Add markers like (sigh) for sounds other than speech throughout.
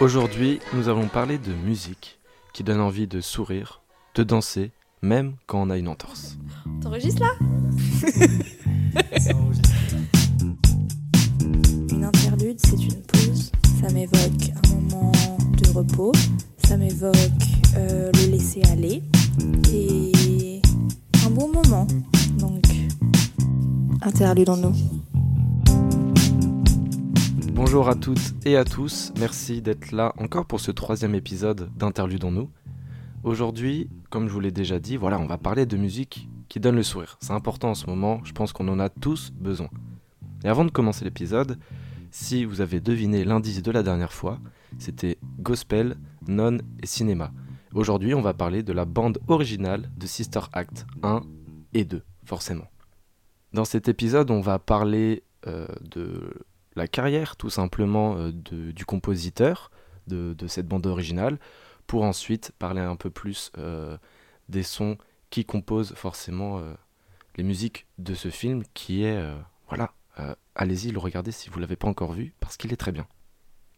Aujourd'hui, nous allons parler de musique qui donne envie de sourire, de danser, même quand on a une entorse. T'enregistres là (laughs) Une interlude, c'est une pause. Ça m'évoque repos. Ça m'évoque euh, le laisser aller. Et un bon moment. Donc, interludons-nous. Bonjour à toutes et à tous, merci d'être là encore pour ce troisième épisode d'Interludons-nous. Aujourd'hui, comme je vous l'ai déjà dit, voilà, on va parler de musique qui donne le sourire. C'est important en ce moment, je pense qu'on en a tous besoin. Et avant de commencer l'épisode, si vous avez deviné l'indice de la dernière fois, c'était gospel, non et cinéma. Aujourd'hui, on va parler de la bande originale de Sister Act 1 et 2, forcément. Dans cet épisode, on va parler euh, de la carrière tout simplement euh, du compositeur de, cette bande originale, pour ensuite parler un peu plus euh, des sons qui composent forcément les musiques de ce film qui est, allez-y le regarder si vous l'avez pas encore vu, parce qu'il est très bien.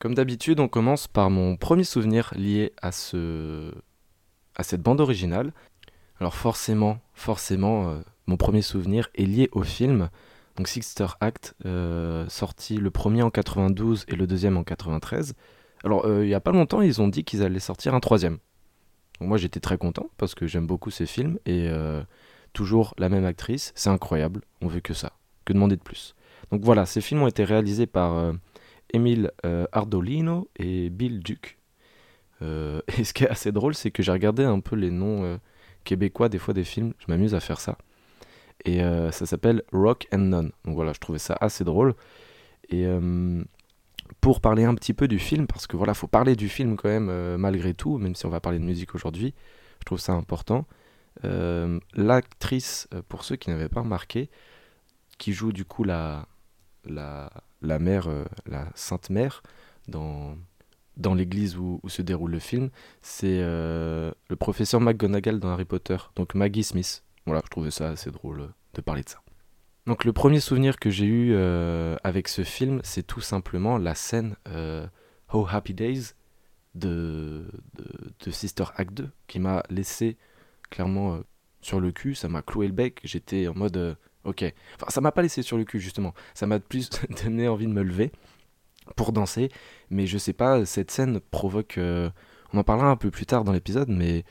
Comme d'habitude, on commence par mon premier souvenir lié à, ce, à cette bande originale. Alors forcément, forcément, euh, mon premier souvenir est lié au film, donc Sixter Act, euh, sorti le premier en 92 et le deuxième en 93. Alors, euh, il y a pas longtemps, ils ont dit qu'ils allaient sortir un troisième. Moi, j'étais très content parce que j'aime beaucoup ces films et toujours la même actrice, c'est incroyable. On veut que ça, que demander de plus? Donc voilà, ces films ont été réalisés par euh, Emile euh, Ardolino et Bill Duke. Euh, (laughs) et ce qui est assez drôle, c'est que j'ai regardé un peu les noms québécois des fois des films. Je m'amuse à faire ça et ça s'appelle Rock and None. Donc voilà, je trouvais ça assez drôle. Et pour parler un petit peu du film, parce que voilà, faut parler du film quand même malgré tout, même si on va parler de musique aujourd'hui, je trouve ça important. L'actrice, pour ceux qui n'avaient pas remarqué, qui joue du coup la, la, la mère, euh, la Sainte Mère, dans, dans l'église où, se déroule le film, c'est euh, le professeur McGonagall dans Harry Potter, donc Maggie Smith. Voilà, je trouvais ça assez drôle euh, de parler de ça. Donc le premier souvenir que j'ai eu avec ce film, c'est tout simplement la scène Oh Happy Days de, de, de Sister Act 2, qui m'a laissé clairement sur le cul, ça m'a cloué le bec, j'étais en mode ok. Enfin, ça m'a pas laissé sur le cul justement, ça m'a plus (laughs) donné envie de me lever pour danser, mais je sais pas, cette scène provoque... euh, on en parlera un peu plus tard dans l'épisode, mais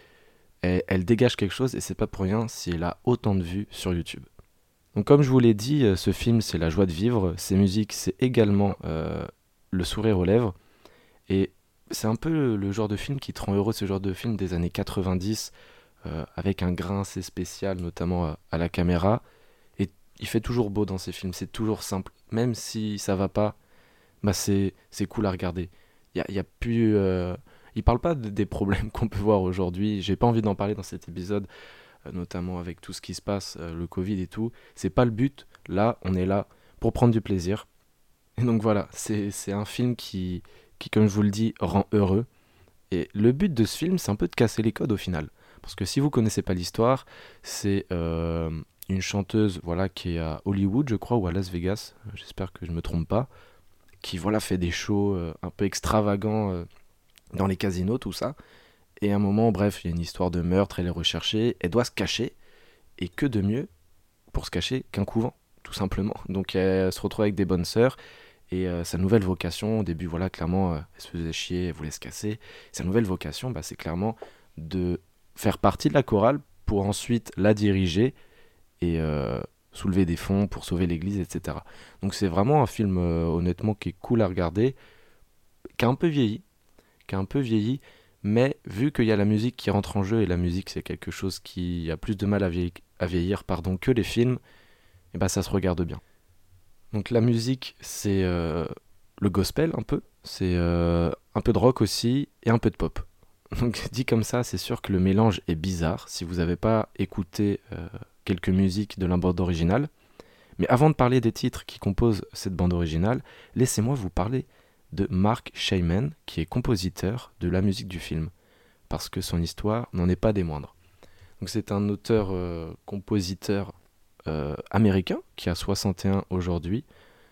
elle, dégage quelque chose et c'est pas pour rien si elle a autant de vues sur YouTube. Donc comme je vous l'ai dit, euh, ce film c'est la joie de vivre, ses musiques c'est également euh, le sourire aux lèvres et c'est un peu le, genre de film qui te rend heureux, ce genre de film des années 90 euh, avec un grain assez spécial notamment à, la caméra il fait toujours beau dans ces films, c'est toujours simple, même si ça va pas, bah c'est cool à regarder. Il y y a plus... euh, il parle pas de- des problèmes (laughs) qu'on peut voir aujourd'hui, j'ai pas envie d'en parler dans cet épisode, euh, notamment avec tout ce qui se passe, euh, le Covid et tout. C'est pas le but. Là, on est là pour prendre du plaisir. Et donc voilà, c'est un film qui, qui, comme je vous le dis, rend heureux. Et le but de ce film, c'est un peu de casser les codes au final. Parce que si vous connaissez pas l'histoire, c'est une chanteuse voilà, qui est à Hollywood, je crois, ou à Las Vegas, euh, j'espère que je me trompe pas, qui voilà, fait des shows euh, un peu extravagants euh, dans les casinos, tout ça. Et à un moment, bref, il y a une histoire de meurtre, elle est recherchée, elle doit se cacher. Et que de mieux pour se cacher qu'un couvent, tout simplement. Donc elle se retrouve avec des bonnes sœurs. Et sa nouvelle vocation, au début, voilà, clairement, elle se faisait chier, elle voulait se casser. Sa nouvelle vocation, bah, c'est clairement de faire partie de la chorale pour ensuite la diriger et euh, soulever des fonds pour sauver l'église, etc. Donc c'est vraiment un film, euh, honnêtement, qui est cool à regarder, qui a un peu vieilli, qui a un peu vieilli, mais vu qu'il y a la musique qui rentre en jeu, et la musique c'est quelque chose qui a plus de mal à vieillir, pardon, que les films, et bah ça se regarde bien. Donc la musique c'est euh, le gospel un peu, c'est un peu de rock aussi, et un peu de pop. (laughs) Donc dit comme ça, c'est sûr que le mélange est bizarre si vous n'avez pas écouté quelques musiques de la bande originale. Mais avant de parler des titres qui composent cette bande originale, laissez-moi vous parler de Mark Shaiman, qui est compositeur de la musique du film, parce que son histoire n'en est pas des moindres. Donc c'est un auteur-compositeur euh, américain qui a 61 aujourd'hui,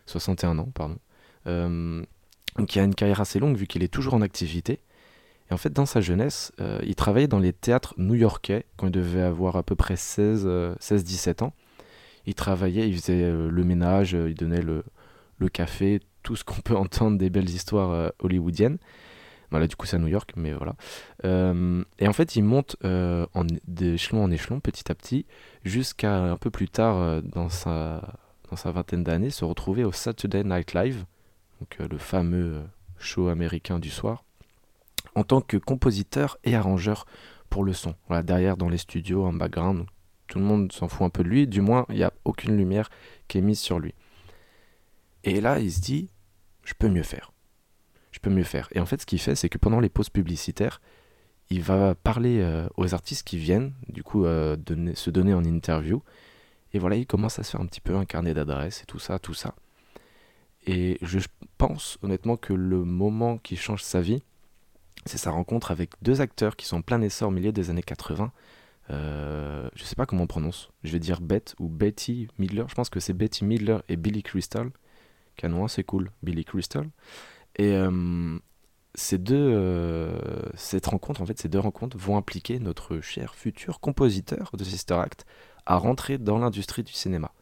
61 ans, pardon, euh, qui a une carrière assez longue vu qu'il est toujours en activité. Et en fait, dans sa jeunesse, euh, il travaillait dans les théâtres new-yorkais quand il devait avoir à peu près 16-17 ans. Il travaillait, il faisait euh, le ménage, euh, il donnait le, café, tout ce qu'on (laughs) peut entendre des belles histoires euh, hollywoodiennes. Voilà, du coup, c'est à New York, mais voilà. Euh, et en fait, il monte euh, d'échelon en échelon, petit à petit, jusqu'à un peu plus tard, euh, dans, sa, vingtaine d'années, se retrouver au Saturday Night Live, donc euh, le fameux euh, show américain du soir, en tant que compositeur et arrangeur pour le son. Derrière, dans les studios, en background, tout le monde s'en fout un peu de lui, du moins, il n'y a aucune lumière qui est mise sur lui. Et là, il se dit, je peux mieux faire. Je peux mieux faire. Et en fait, ce qu'il fait, c'est que pendant les pauses publicitaires, il va parler euh, aux artistes qui viennent, du coup, euh, se donner en interview. Et voilà, il commence à se faire un petit peu un carnet d'adresses et tout ça, tout ça. Et je pense honnêtement que le moment qui change sa vie, c'est sa rencontre avec deux acteurs qui sont en plein essor au milieu des années 80. Euh, je sais pas comment on prononce. Je vais dire Bette ou Betty Midler. Je pense que c'est Betty Midler et Billy Crystal. Canon, c'est cool. Billy Crystal. Et euh, ces deux, euh, cette rencontre, en fait, ces deux rencontres vont impliquer notre cher futur compositeur de Sister Act à rentrer dans l'industrie du cinéma.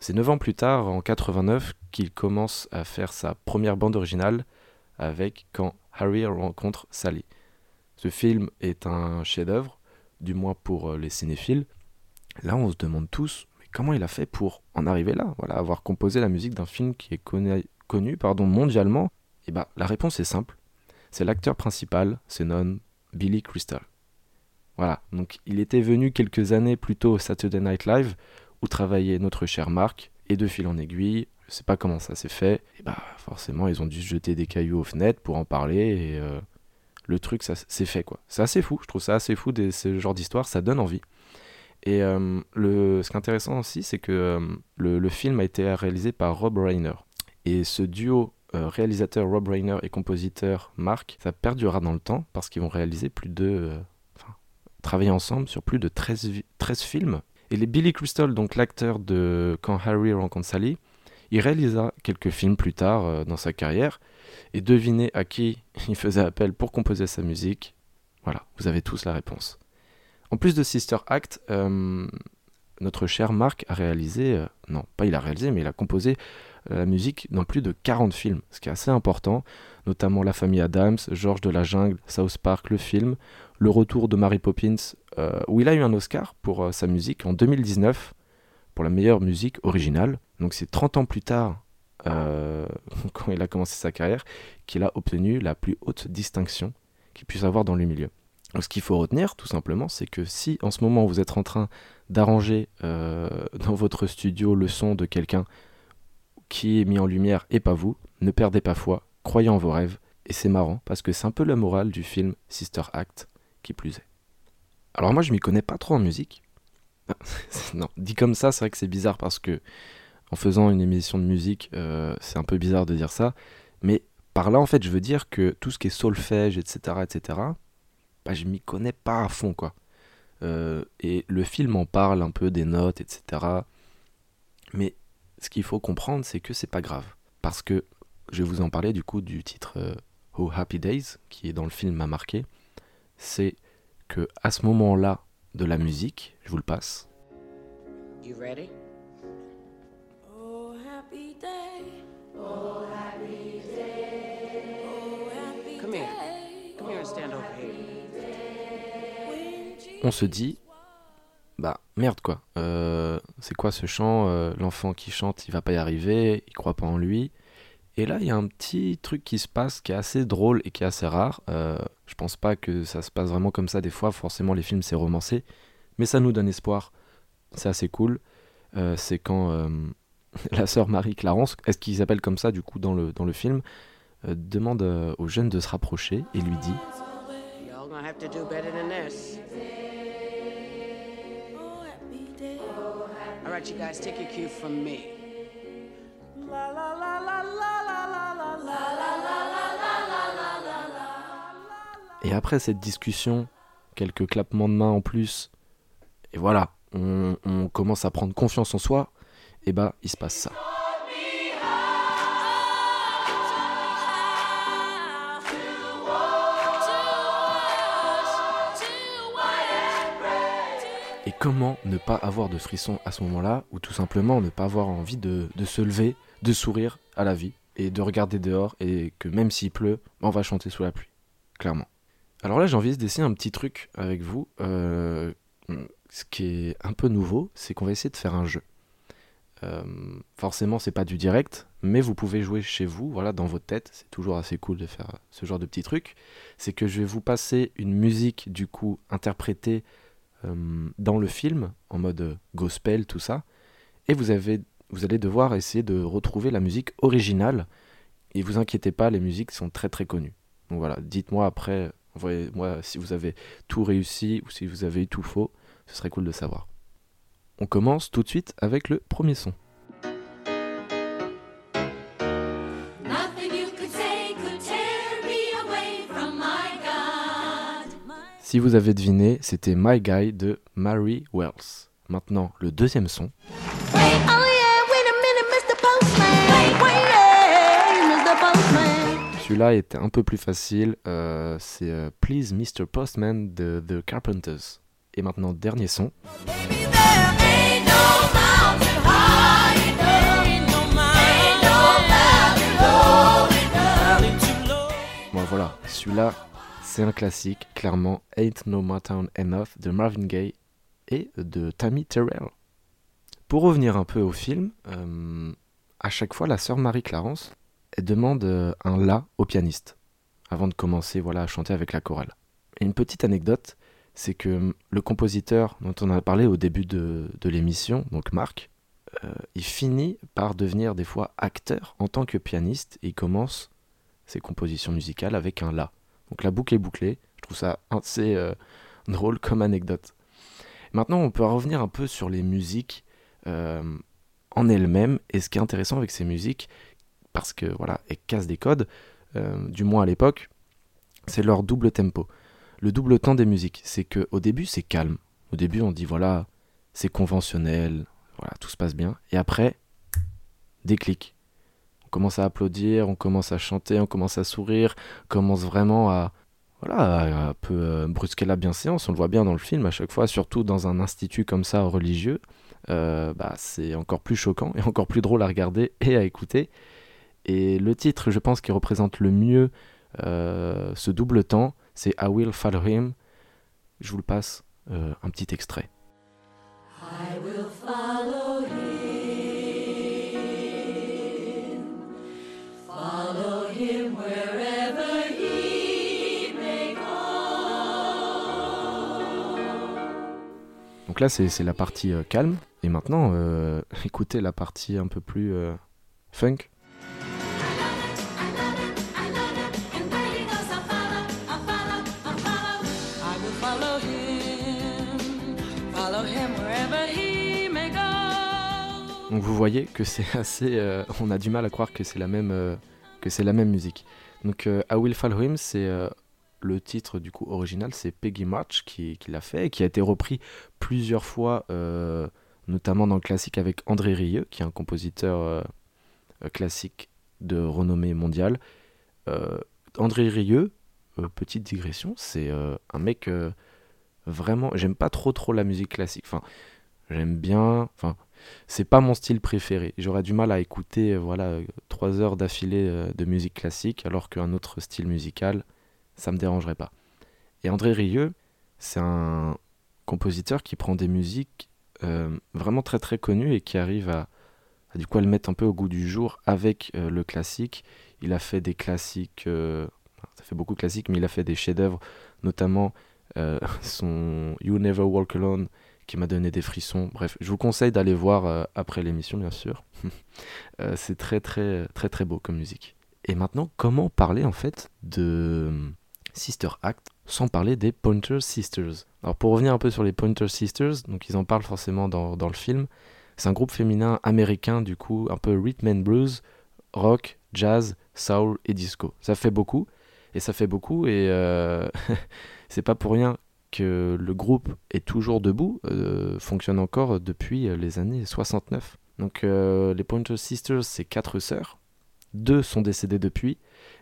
C'est neuf ans plus tard, en 89, qu'il commence à faire sa première bande originale avec Quand Harry rencontre Sally. Ce film est un chef-d'œuvre, du moins pour euh, les cinéphiles. Là, on se demande tous, mais comment il a fait pour en arriver là? Voilà, avoir composé la musique d'un film qui est connu, connu pardon, mondialement Et bah, la réponse est simple. C'est l'acteur principal, c'est non Billy Crystal. Voilà, donc il était venu quelques années plus tôt au Saturday Night Live où travaillait notre cher Marc, et de fil en aiguille, je sais pas comment ça s'est fait, et bah forcément ils ont dû se jeter des cailloux aux fenêtres pour en parler, et euh, le truc ça s'est fait quoi. C'est assez fou, je trouve ça assez fou, des, ce genre d'histoire, ça donne envie. Et euh, le, ce qui est intéressant aussi, c'est que euh, le, le film a été réalisé par Rob Reiner. Et ce duo réalisateur Rob Reiner et compositeur Mark, ça perdurera dans le temps parce qu'ils vont réaliser plus de. enfin, travailler ensemble sur plus de 13, vi- 13 films. Et les Billy Crystal, donc l'acteur de Quand Harry rencontre Sally, il réalisa quelques films plus tard euh, dans sa carrière. Et devinez à qui il faisait appel pour composer sa musique. Voilà, vous avez tous la réponse. En plus de Sister Act, euh, notre cher Mark a réalisé, euh, non, pas il a réalisé, mais il a composé la musique dans plus de 40 films, ce qui est assez important, notamment La famille Adams, Georges de la Jungle, South Park, le film, Le retour de Mary Poppins, où il a eu un Oscar pour sa musique en 2019 pour la meilleure musique originale. Donc c'est 30 ans plus tard, euh, (laughs) quand il a commencé sa carrière, qu'il a obtenu la plus haute distinction qu'il puisse avoir dans le milieu. Donc ce qu'il faut retenir, tout simplement, c'est que si en ce moment vous êtes en train d'arranger euh, (laughs) dans votre studio le son de quelqu'un qui est mis en lumière et pas vous, ne perdez pas foi, croyez en vos rêves, et c'est marrant parce que c'est un peu la morale du film Sister Act, qui plus est. Alors moi je m'y connais pas trop en musique. (laughs) non, dit comme ça, c'est vrai que c'est bizarre parce que en faisant une émission de musique, euh, c'est un peu bizarre de dire ça, mais par là en fait je veux dire que tout ce qui est solfège, etc., etc., bah, je m'y connais pas à fond quoi. Euh, et le film en parle un peu des notes, etc. Mais ce qu'il faut comprendre, c'est que c'est pas grave. Parce que je vais vous en parler du coup du titre euh, Oh Happy Days, qui est dans le film m'a marqué. C'est que à ce moment-là de la musique, je vous le passe, You ready? Happy day. Oh, happy day. Oh, happy Come here. day. Come here and stand over here. On se dit bah merde quoi. Euh, c'est quoi ce chant Euh, L'enfant qui chante, il va pas y arriver, il croit pas en lui. Et là, il y a un petit truc qui se passe qui est assez drôle et qui est assez rare. Euh, je pense pas que ça se passe vraiment comme ça des fois. Forcément, les films c'est romancé, mais ça nous donne espoir. C'est assez cool. Euh, c'est quand euh, la sœur Marie-Clarence, est-ce qu'ils s'appelle comme ça du coup dans le, dans le film, demande euh, au jeune de se rapprocher et lui dit Et après cette discussion, quelques clappements de mains en plus, et voilà, on commence à prendre confiance en soi, et bah il se passe ça. Et comment ne pas avoir de frisson à ce moment-là, ou tout simplement ne pas avoir envie de, de se lever, de sourire à la vie, et de regarder dehors, et que même s'il pleut, on va chanter sous la pluie, clairement. Alors là, j'ai envie d'essayer un petit truc avec vous. euh, ce qui est un peu nouveau, c'est qu'on va essayer de faire un jeu. Euh, forcément, c'est pas du direct, mais vous pouvez jouer chez vous, voilà, dans votre tête. C'est toujours assez cool de faire ce genre de petits trucs. C'est que je vais vous passer une musique, du coup, interprétée euh, dans le film, en mode gospel, tout ça. Et vous, avez, vous allez devoir essayer de retrouver la musique originale. Et vous inquiétez pas, les musiques sont très très connues. Donc voilà, dites-moi après, envoyez-moi si vous avez tout réussi ou si vous avez eu tout faux. Ce serait cool de savoir. On commence tout de suite avec le premier son. Si vous avez deviné, c'était My Guy de Mary Wells. Maintenant, le deuxième son. Oh. Celui-là était un peu plus facile. euh, c'est euh, Please Mr. Postman de The Carpenters. Et maintenant, dernier son. Ain't celui-là, c'est un classique, clairement. Ain't No Mountain Enough de Marvin Gaye et de Tammy Terrell. Pour revenir un peu au film, euh, à chaque fois, la sœur Marie-Clarence, demande euh, un La au pianiste, avant de commencer voilà, à chanter avec la chorale. Et une petite anecdote, c'est que hum, le compositeur dont on a parlé au début de, l'émission, donc Marc, euh, il finit par devenir des fois acteur en tant que pianiste et il commence ses compositions musicales avec un La. Donc la boucle est bouclée, je trouve ça assez euh, drôle comme anecdote. Maintenant, on peut revenir un peu sur les musiques euh, en elles-mêmes et ce qui est intéressant avec ces musiques, parce que voilà, elles cassent des codes, euh, du moins à l'époque, c'est leur double tempo. Le double temps des musiques, c'est que au début c'est calme. Au début on dit voilà, c'est conventionnel, voilà, tout se passe bien. Et après, déclic. On commence à applaudir, on commence à chanter, on commence à sourire, commence vraiment à voilà, un peu euh, brusquer la bienséance. On le voit bien dans le film à chaque fois, surtout dans un institut comme ça religieux. Euh, bah, c'est encore plus choquant et (laughs) encore plus drôle à regarder et à écouter. Et le titre, je pense, qui représente le mieux euh, ce double temps, c'est I Will Follow Him. Je vous le passe, un petit extrait. Donc là, c'est la partie euh, calme. Et maintenant, euh, (laughs) écoutez la partie un peu plus euh, funk. Donc vous voyez que c'est (laughs) assez... on a du mal à croire que c'est la même, que c'est la même musique. Donc I Will Follow Him, c'est le titre du coup original, c'est Peggy March qui, l'a fait et qui a été repris plusieurs fois, euh, notamment dans le classique avec André Rieu, qui est un compositeur euh, classique de renommée mondiale. Euh, André Rieu, petite digression, c'est un mec vraiment... J'aime pas trop trop la musique classique. Enfin, j'aime bien... Enfin, c'est pas mon style préféré. J'aurais du mal à écouter voilà trois heures d'affilée de musique classique alors qu'un autre style musical, ça me dérangerait pas. Et André Rieu, c'est un compositeur qui prend des musiques euh, vraiment très très connues et qui arrive à, du coup à le mettre un peu au goût du jour avec euh, le classique. Il a fait des classiques, euh, ça fait beaucoup de classiques, mais il a fait des chefs-d'œuvre, notamment (laughs) son You Never Walk Alone qui m'a donné des frissons. Bref, je vous conseille d'aller voir après l'émission, bien sûr. (laughs) C'est très, très, très, très beau comme musique. Et maintenant, comment parler en fait de Sister Act sans parler des Pointer Sisters Alors, pour revenir un peu sur les Pointer Sisters, donc ils en parlent forcément dans, dans le film. C'est un groupe féminin américain, du coup, un peu rhythm and blues, rock, jazz, soul et disco. Ça fait beaucoup. Et ça fait beaucoup, et euh, (laughs) c'est pas pour rien que le groupe est toujours debout, euh, fonctionne encore depuis les années 69. Donc euh, les Pointer Sisters, c'est quatre sœurs. Deux sont décédées depuis,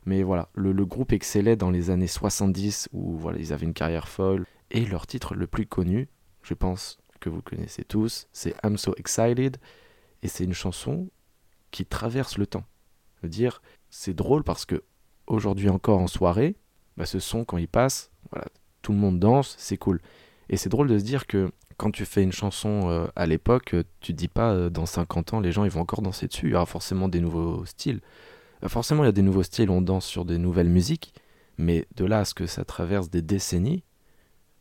mais voilà, le, groupe excellait dans les années 70 où voilà, ils avaient une carrière folle. Et leur titre le plus connu, je pense que vous connaissez tous, c'est I'm So Excited. Et c'est une chanson qui traverse le temps. Dire, c'est drôle parce que aujourd'hui encore en soirée, bah, ce son quand il passe, voilà, tout le monde danse, c'est cool. Et c'est drôle de se dire que quand tu fais une chanson euh, à l'époque, tu dis pas euh, dans 50 ans les gens ils vont encore danser dessus, il y aura forcément des nouveaux styles. Euh, forcément il y a des nouveaux styles, on danse sur des nouvelles musiques, mais de là à ce que ça traverse des décennies,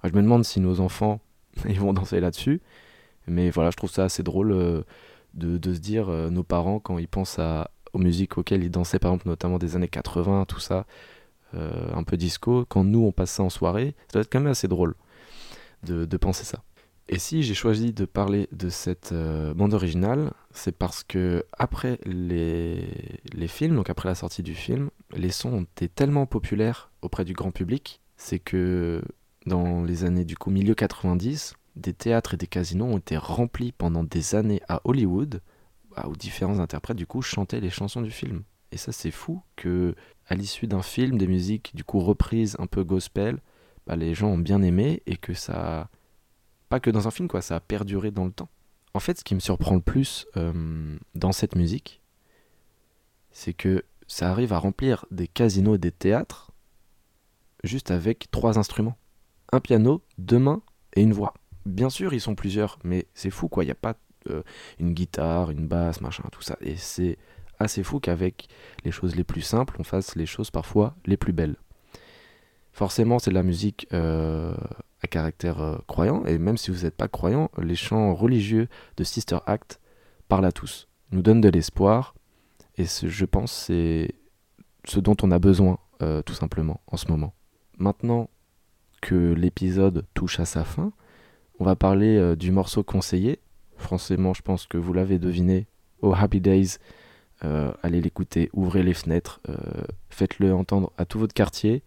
je me demande si nos enfants (laughs) vont danser là-dessus. Mais voilà, je trouve ça assez drôle euh, de, se dire, euh, nos parents, quand ils pensent aux musiques auxquelles ils dansaient, par exemple, notamment des années 80, tout ça, un peu disco, quand nous on passe ça en soirée, ça doit être quand même assez drôle de penser ça. Et si j'ai choisi de parler de cette euh, bande originale, c'est parce que après les, films, donc après la sortie du film, les sons ont été tellement populaires auprès du grand public, c'est que dans les années du coup milieu 90, des théâtres et des casinos ont été remplis pendant des années à Hollywood, bah, où différents interprètes du coup chantaient les chansons du film. Et ça c'est fou que à l'issue d'un film, des musiques du coup reprises un peu gospel, bah, les gens ont bien aimé et que ça pas que dans un film quoi, ça a perduré dans le temps. En fait, ce qui me surprend le plus euh, dans cette musique, c'est que ça arrive à remplir des casinos et des théâtres juste avec trois instruments. Un piano, deux mains et une voix. Bien sûr, ils sont plusieurs, mais c'est fou quoi, il n'y a pas euh, une guitare, une basse, machin, tout ça. Et c'est assez fou qu'avec les choses les plus simples, on fasse les choses parfois les plus belles. Forcément, c'est de la musique euh, caractère euh, croyant, et même si vous n'êtes pas croyant, les chants religieux de Sister Act parlent à tous, nous donnent de l'espoir, et je pense c'est ce dont on a besoin, euh, tout simplement, en ce moment. Maintenant que l'épisode touche à sa fin, on va parler euh, du morceau conseillé. Forcément, je pense que vous l'avez deviné, Oh Happy Days, allez l'écouter, ouvrez les fenêtres, faites-le entendre à tout votre quartier.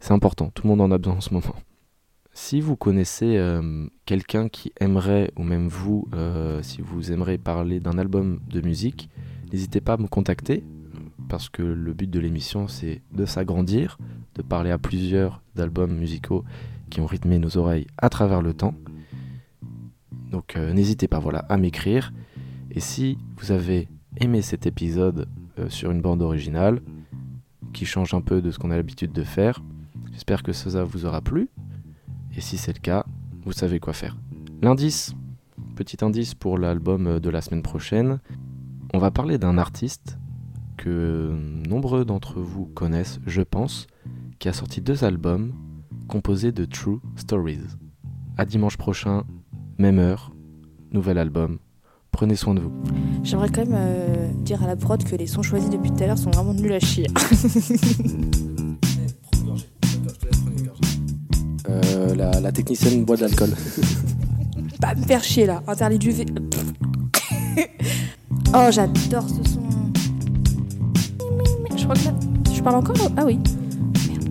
C'est important, tout le monde en a besoin en ce moment. Si vous connaissez euh, quelqu'un qui aimerait, ou même vous, euh, si vous aimeriez parler d'un album de musique, n'hésitez pas à me contacter, parce que le but de l'émission, c'est de s'agrandir, de parler à plusieurs d'albums musicaux qui ont rythmé nos oreilles à travers le temps. Donc euh, n'hésitez pas voilà, à m'écrire. Et si vous avez aimé cet épisode sur une bande originale, qui change un peu de ce qu'on a l'habitude de faire, j'espère que ça vous aura plu. Et si c'est le cas, vous savez quoi faire. L'indice, petit indice pour l'album de la semaine prochaine, on va parler d'un artiste que nombreux d'entre vous connaissent, je pense, qui a sorti deux albums composés de True Stories. À dimanche prochain, même heure, nouvel album. Prenez soin de vous. J'aimerais quand même euh, dire à la prod que les sons choisis depuis tout à l'heure sont vraiment nuls à chier. (laughs) la, la technicienne boit de l'alcool. (laughs) Pas me faire chier là, interdit du V. (laughs) oh, j'adore ce son. Je crois que là- je parle encore? Ah oui. Merde.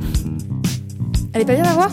Elle est pas bien la voix?